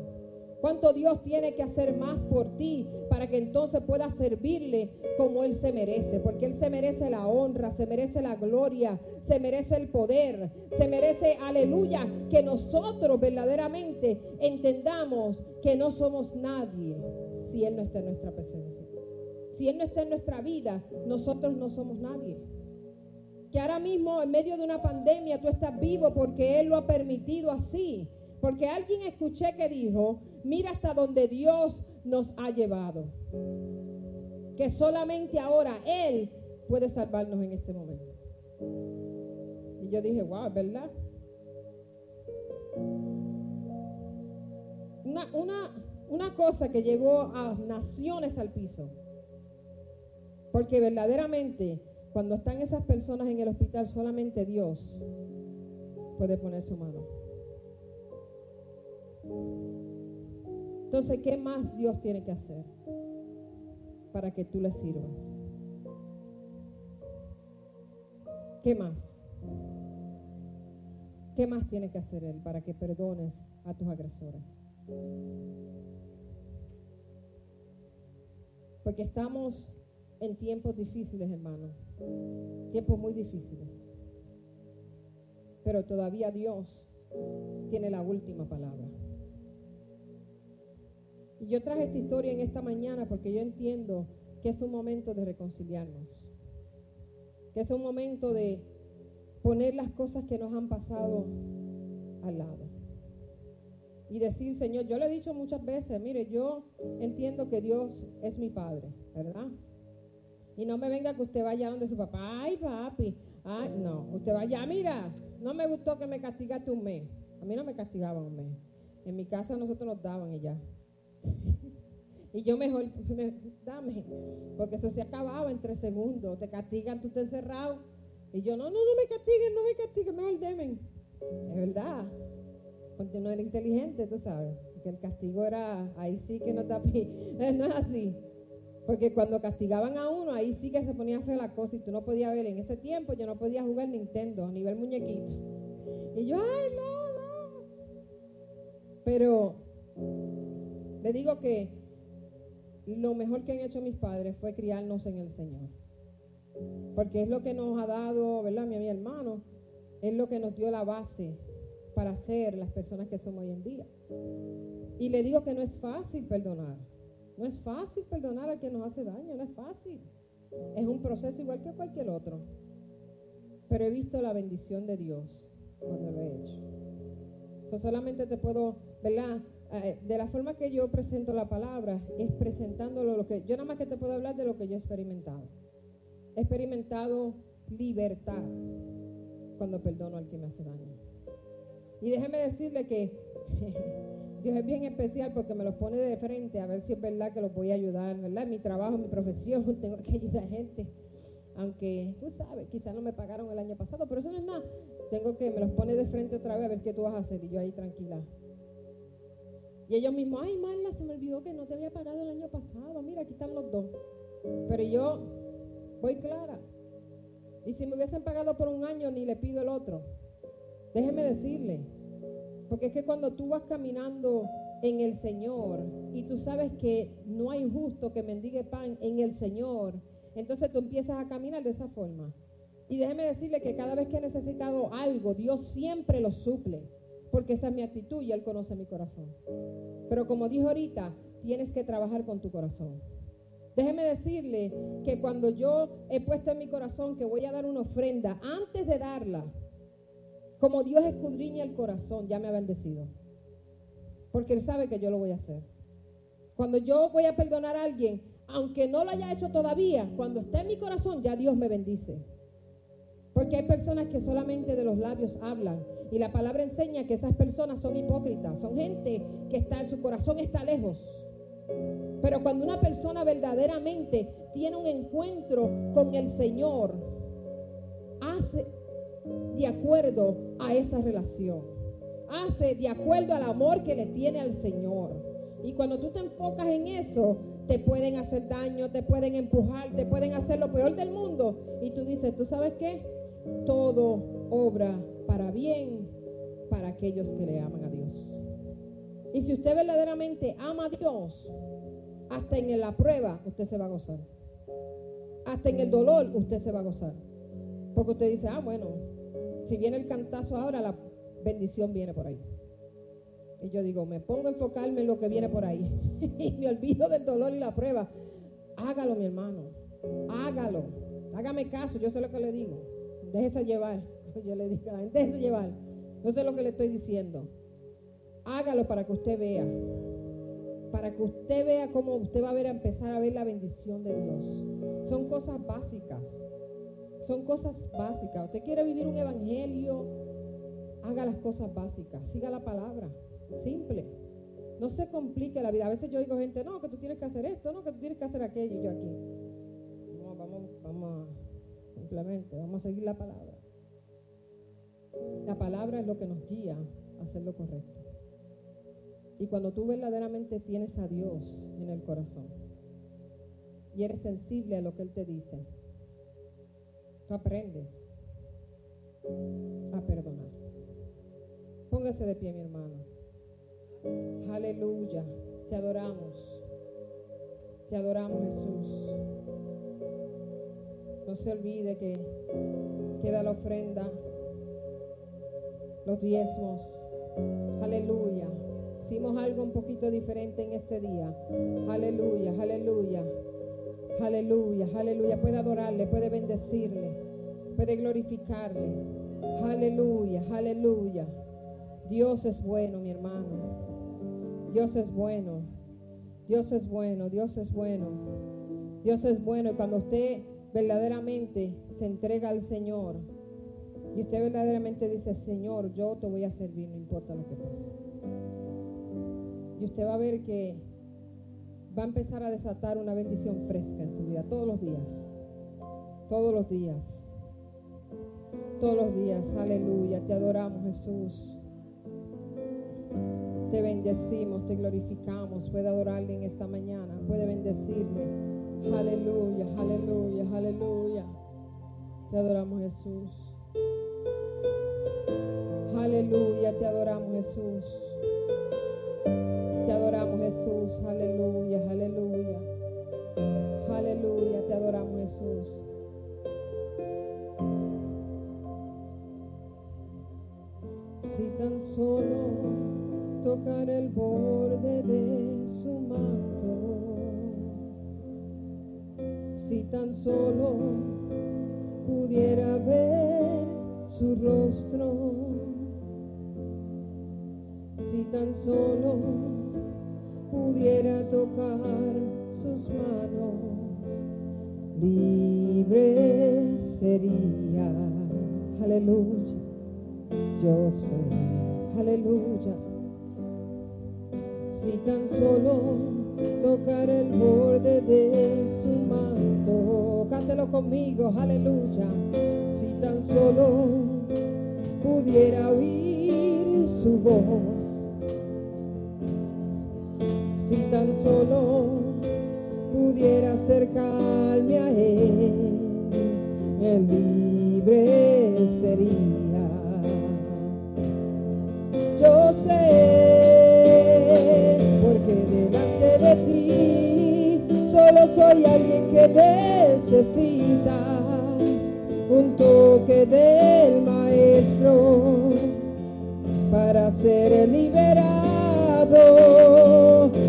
¿Cuánto Dios tiene que hacer más por ti para que entonces puedas servirle como Él se merece? Porque Él se merece la honra, se merece la gloria, se merece el poder, se merece, aleluya, que nosotros verdaderamente entendamos que no somos nadie si Él no está en nuestra presencia. Si Él no está en nuestra vida, nosotros no somos nadie que ahora mismo en medio de una pandemia tú estás vivo porque Él lo ha permitido así. Porque alguien escuché que dijo, mira hasta donde Dios nos ha llevado. Que solamente ahora Él puede salvarnos en este momento. Y yo dije, wow, ¿verdad? Una, una, una cosa que llevó a naciones al piso. Porque verdaderamente cuando están esas personas en el hospital, solamente Dios puede poner su mano. Entonces, ¿qué más Dios tiene que hacer para que tú le sirvas? ¿Qué más? ¿Qué más tiene que hacer Él para que perdones a tus agresores? Porque estamos en tiempos difíciles, hermano. Tiempos muy difíciles. Pero todavía Dios tiene la última palabra. Y yo traje esta historia en esta mañana porque yo entiendo que es un momento de reconciliarnos. Que es un momento de poner las cosas que nos han pasado al lado. Y decir, Señor, yo le he dicho muchas veces, mire, yo entiendo que Dios es mi Padre, ¿verdad? Y no me venga que usted vaya donde su papá, ay papi, ay, no, usted vaya, mira, no me gustó que me castigaste un mes. A mí no me castigaban un mes. En mi casa nosotros nos daban y ya. y yo mejor, dame, porque eso se acababa en tres segundos. Te castigan, tú estás encerrado. Y yo, no, no, no me castiguen, no me castiguen, mejor demen. Es verdad. Porque no era inteligente, tú sabes. Que el castigo era, ahí sí que no está, no es así. Porque cuando castigaban a uno, ahí sí que se ponía fea la cosa y tú no podías ver. En ese tiempo yo no podía jugar Nintendo, a nivel muñequito. Y yo, ay, no, no. Pero le digo que lo mejor que han hecho mis padres fue criarnos en el Señor. Porque es lo que nos ha dado, ¿verdad, mi, mi hermano? Es lo que nos dio la base para ser las personas que somos hoy en día. Y le digo que no es fácil perdonar. No es fácil perdonar a quien nos hace daño, no es fácil. Es un proceso igual que cualquier otro. Pero he visto la bendición de Dios cuando lo he hecho. Yo solamente te puedo, ¿verdad? Eh, de la forma que yo presento la palabra es presentándolo lo que yo nada más que te puedo hablar de lo que yo he experimentado. He experimentado libertad cuando perdono al que me hace daño. Y déjeme decirle que Dios es bien especial porque me los pone de frente a ver si es verdad que los voy a ayudar, ¿verdad? mi trabajo, mi profesión, tengo que ayudar a gente. Aunque, tú sabes, quizás no me pagaron el año pasado, pero eso no es nada. Tengo que, me los pone de frente otra vez a ver qué tú vas a hacer. Y yo ahí tranquila. Y ellos mismos, ay Marla, se me olvidó que no te había pagado el año pasado. Mira, aquí están los dos. Pero yo voy clara. Y si me hubiesen pagado por un año, ni le pido el otro. Déjeme decirle, porque es que cuando tú vas caminando en el Señor y tú sabes que no hay justo que mendigue pan en el Señor, entonces tú empiezas a caminar de esa forma. Y déjeme decirle que cada vez que he necesitado algo, Dios siempre lo suple, porque esa es mi actitud y Él conoce mi corazón. Pero como dijo ahorita, tienes que trabajar con tu corazón. Déjeme decirle que cuando yo he puesto en mi corazón que voy a dar una ofrenda, antes de darla, como Dios escudriña el corazón, ya me ha bendecido. Porque Él sabe que yo lo voy a hacer. Cuando yo voy a perdonar a alguien, aunque no lo haya hecho todavía, cuando está en mi corazón, ya Dios me bendice. Porque hay personas que solamente de los labios hablan. Y la palabra enseña que esas personas son hipócritas. Son gente que está en su corazón está lejos. Pero cuando una persona verdaderamente tiene un encuentro con el Señor, hace de acuerdo a esa relación. Hace de acuerdo al amor que le tiene al Señor. Y cuando tú te enfocas en eso, te pueden hacer daño, te pueden empujar, te pueden hacer lo peor del mundo. Y tú dices, ¿tú sabes qué? Todo obra para bien para aquellos que le aman a Dios. Y si usted verdaderamente ama a Dios, hasta en la prueba usted se va a gozar. Hasta en el dolor usted se va a gozar. Porque usted dice, ah, bueno, si viene el cantazo ahora, la bendición viene por ahí. Y yo digo, me pongo a enfocarme en lo que viene por ahí. y me olvido del dolor y la prueba. Hágalo, mi hermano. Hágalo. Hágame caso, yo sé lo que le digo. Déjese llevar. Yo le digo, déjese llevar. No sé lo que le estoy diciendo. Hágalo para que usted vea. Para que usted vea cómo usted va a ver a empezar a ver la bendición de Dios. Son cosas básicas. Son cosas básicas. Usted quiere vivir un evangelio, haga las cosas básicas, siga la palabra, simple. No se complique la vida. A veces yo digo gente, no, que tú tienes que hacer esto, no, que tú tienes que hacer aquello. Y yo aquí, no, vamos, vamos a, simplemente, vamos a seguir la palabra. La palabra es lo que nos guía a hacer lo correcto. Y cuando tú verdaderamente tienes a Dios en el corazón y eres sensible a lo que Él te dice, tú aprendes a perdonar. Póngase de pie, mi hermano. Aleluya. Te adoramos. Te adoramos, Jesús. No se olvide que queda la ofrenda, los diezmos. Aleluya. Hicimos algo un poquito diferente en este día. Aleluya, aleluya. Aleluya, aleluya. Puede adorarle, puede bendecirle, puede glorificarle. Aleluya, aleluya. Dios es bueno, mi hermano. Dios es bueno. Dios es bueno, Dios es bueno. Dios es bueno. Y cuando usted verdaderamente se entrega al Señor y usted verdaderamente dice, Señor, yo te voy a servir, no importa lo que pase. Y usted va a ver que va a empezar a desatar una bendición fresca en su vida todos los días. Todos los días. Todos los días. Aleluya. Te adoramos Jesús. Te bendecimos, te glorificamos. Puede adorarle en esta mañana. Puede bendecirle. Aleluya, aleluya, aleluya. Te adoramos Jesús. Aleluya, te adoramos Jesús. Te adoramos Jesús, aleluya. Aleluya, te adoramos Jesús. Si tan solo tocar el borde de su manto, si tan solo pudiera ver su rostro Si tan solo pudiera tocar sus manos, libre sería. Aleluya, yo sé, aleluya. Si tan solo tocar el borde de su manto, cántelo conmigo, aleluya. Si tan solo pudiera oír su voz, si tan solo pudiera acercarme a él, el libre sería. Yo sé, porque delante de ti solo soy alguien que necesita un toque del maestro para ser liberado,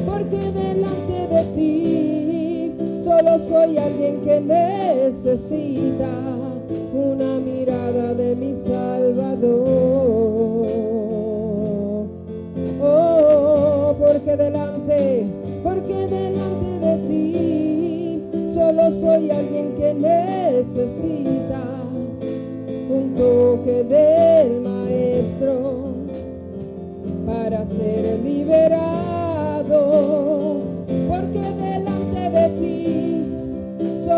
porque delante de ti soy alguien que necesita una mirada de mi Salvador. Oh, porque delante, porque delante de ti solo soy alguien que necesita un toque del maestro para ser liberado.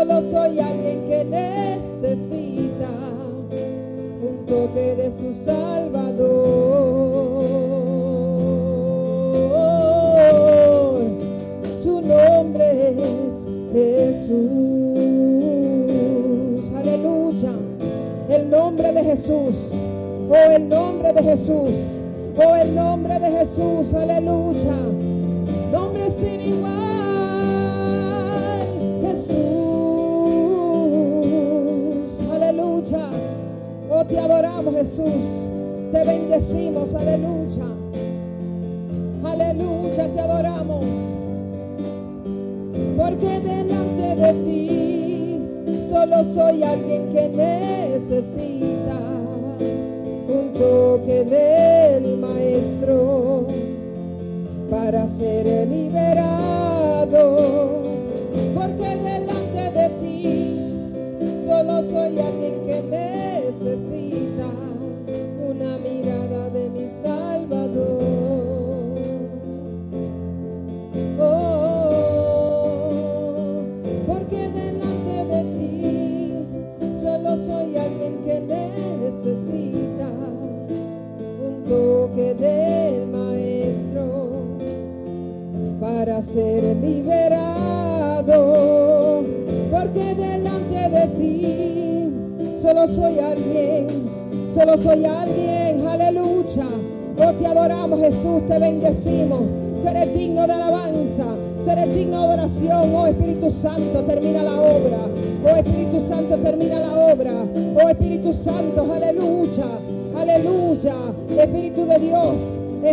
Soy alguien que necesita un toque de su Salvador. Su nombre es Jesús. Aleluya. El nombre de Jesús. Oh, el nombre de Jesús. Oh, el nombre de Jesús. Aleluya. Nombre sin igual. Te adoramos, Jesús. Te bendecimos. Aleluya. Aleluya, te adoramos. Porque delante de ti solo soy alguien que necesita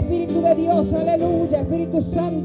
Espíritu de Dios, aleluya. Espíritu Santo,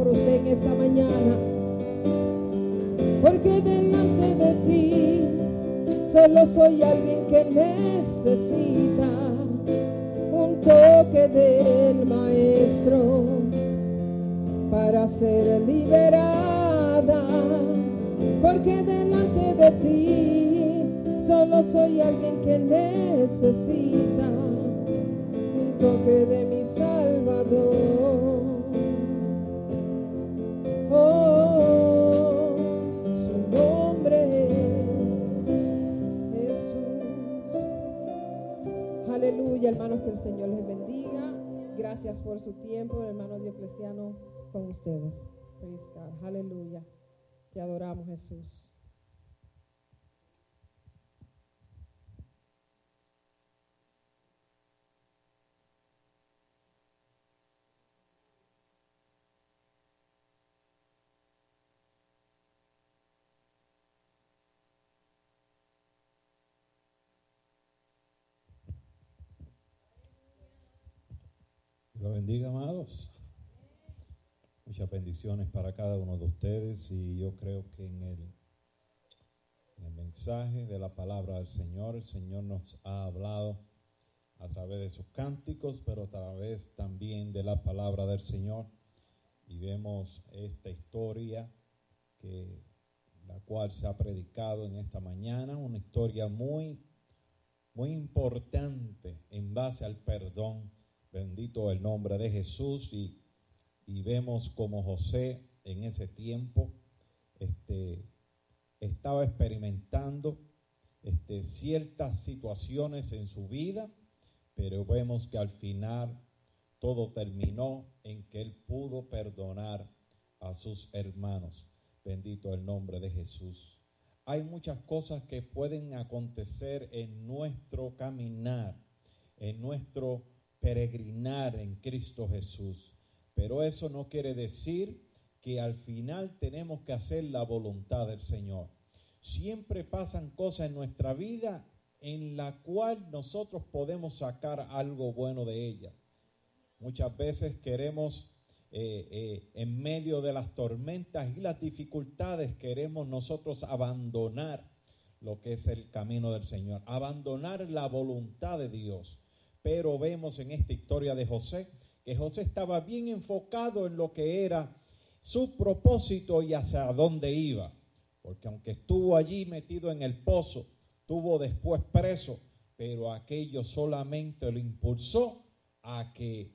por usted en esta mañana. Porque delante de ti solo soy alguien que necesita un toque del maestro para ser liberada. Porque delante de ti solo soy alguien que necesita toque de mi Salvador. Hermanos, que el Señor les bendiga. Gracias por su tiempo, hermano Dioclesiano, con ustedes. Aleluya. Te adoramos, Jesús. Lo bendiga, amados. Muchas bendiciones para cada uno de ustedes y yo creo que en el, en el mensaje de la palabra del Señor, el Señor nos ha hablado a través de sus cánticos, pero a través también de la palabra del Señor. Y vemos esta historia que la cual se ha predicado en esta mañana, una historia muy muy importante en base al perdón. Bendito el nombre de Jesús y y vemos como José en ese tiempo este, estaba experimentando este, ciertas situaciones en su vida, pero vemos que al final todo terminó en que él pudo perdonar a sus hermanos. Bendito el nombre de Jesús. Hay muchas cosas que pueden acontecer en nuestro caminar, en nuestro peregrinar en Cristo Jesús. Pero eso no quiere decir que al final tenemos que hacer la voluntad del Señor. Siempre pasan cosas en nuestra vida en la cual nosotros podemos sacar algo bueno de ella. Muchas veces queremos, eh, eh, en medio de las tormentas y las dificultades, queremos nosotros abandonar lo que es el camino del Señor, abandonar la voluntad de Dios. Pero vemos en esta historia de José que José estaba bien enfocado en lo que era su propósito y hacia dónde iba. Porque aunque estuvo allí metido en el pozo, estuvo después preso, pero aquello solamente lo impulsó a que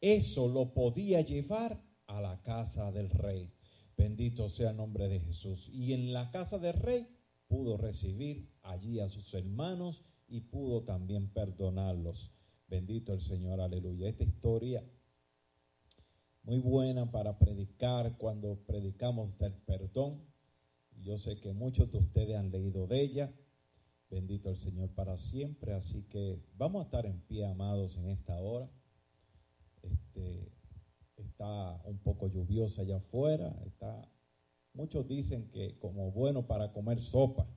eso lo podía llevar a la casa del rey. Bendito sea el nombre de Jesús. Y en la casa del rey pudo recibir allí a sus hermanos y pudo también perdonarlos. Bendito el Señor, aleluya. Esta historia muy buena para predicar cuando predicamos del perdón. Yo sé que muchos de ustedes han leído de ella. Bendito el Señor para siempre. Así que vamos a estar en pie, amados, en esta hora. Este, está un poco lluviosa allá afuera. Está, muchos dicen que como bueno para comer sopa.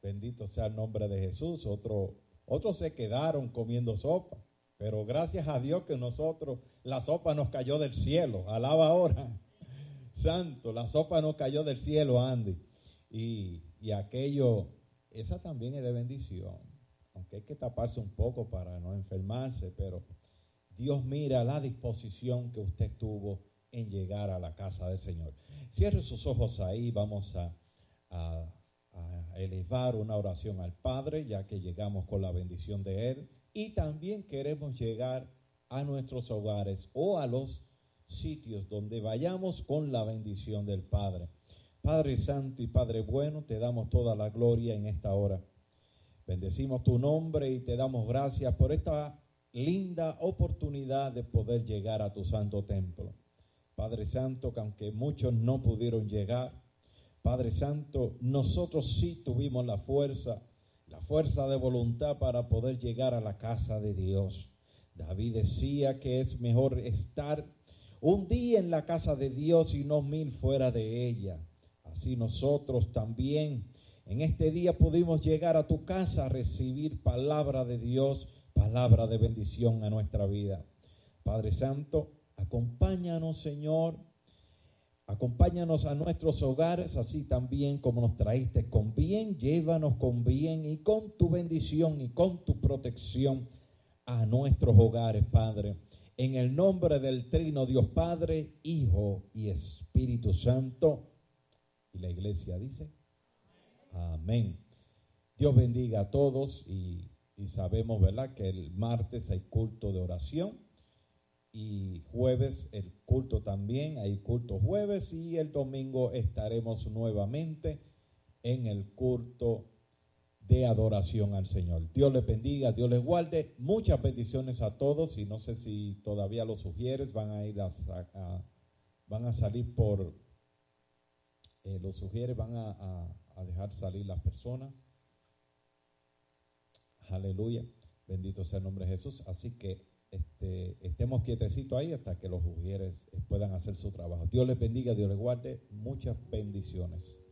Bendito sea el nombre de Jesús. Otro otros se quedaron comiendo sopa, pero gracias a Dios que nosotros, la sopa nos cayó del cielo. Alaba ahora. Santo, la sopa nos cayó del cielo, Andy. Y, y aquello, esa también es de bendición. Aunque hay que taparse un poco para no enfermarse, pero Dios mira la disposición que usted tuvo en llegar a la casa del Señor. Cierre sus ojos ahí, vamos a, a elevar una oración al Padre, ya que llegamos con la bendición de Él, y también queremos llegar a nuestros hogares o a los sitios donde vayamos con la bendición del Padre. Padre Santo y Padre Bueno, te damos toda la gloria en esta hora. Bendecimos tu nombre y te damos gracias por esta linda oportunidad de poder llegar a tu santo templo. Padre Santo, que aunque muchos no pudieron llegar, Padre Santo, nosotros sí tuvimos la fuerza, la fuerza de voluntad para poder llegar a la casa de Dios. David decía que es mejor estar un día en la casa de Dios y no mil fuera de ella. Así nosotros también en este día pudimos llegar a tu casa a recibir palabra de Dios, palabra de bendición a nuestra vida. Padre Santo, acompáñanos, Señor, Acompáñanos a nuestros hogares, así también como nos traíste con bien, llévanos con bien y con tu bendición y con tu protección a nuestros hogares, Padre. En el nombre del Trino Dios Padre, Hijo y Espíritu Santo. Y la iglesia dice, amén. Dios bendiga a todos y y sabemos, ¿verdad?, que el martes hay culto de oración y jueves el culto también, hay culto jueves y el domingo estaremos nuevamente en el culto de adoración al Señor. Dios les bendiga, Dios les guarde. Muchas bendiciones a todos y no sé si todavía lo sugieres, van a ir a, van a salir por, eh, lo sugieres, van a, a dejar salir las personas. Aleluya. Bendito sea el nombre de Jesús. Así que este, estemos quietecitos ahí hasta que los ujieres puedan hacer su trabajo. Dios les bendiga, Dios les guarde. Muchas bendiciones.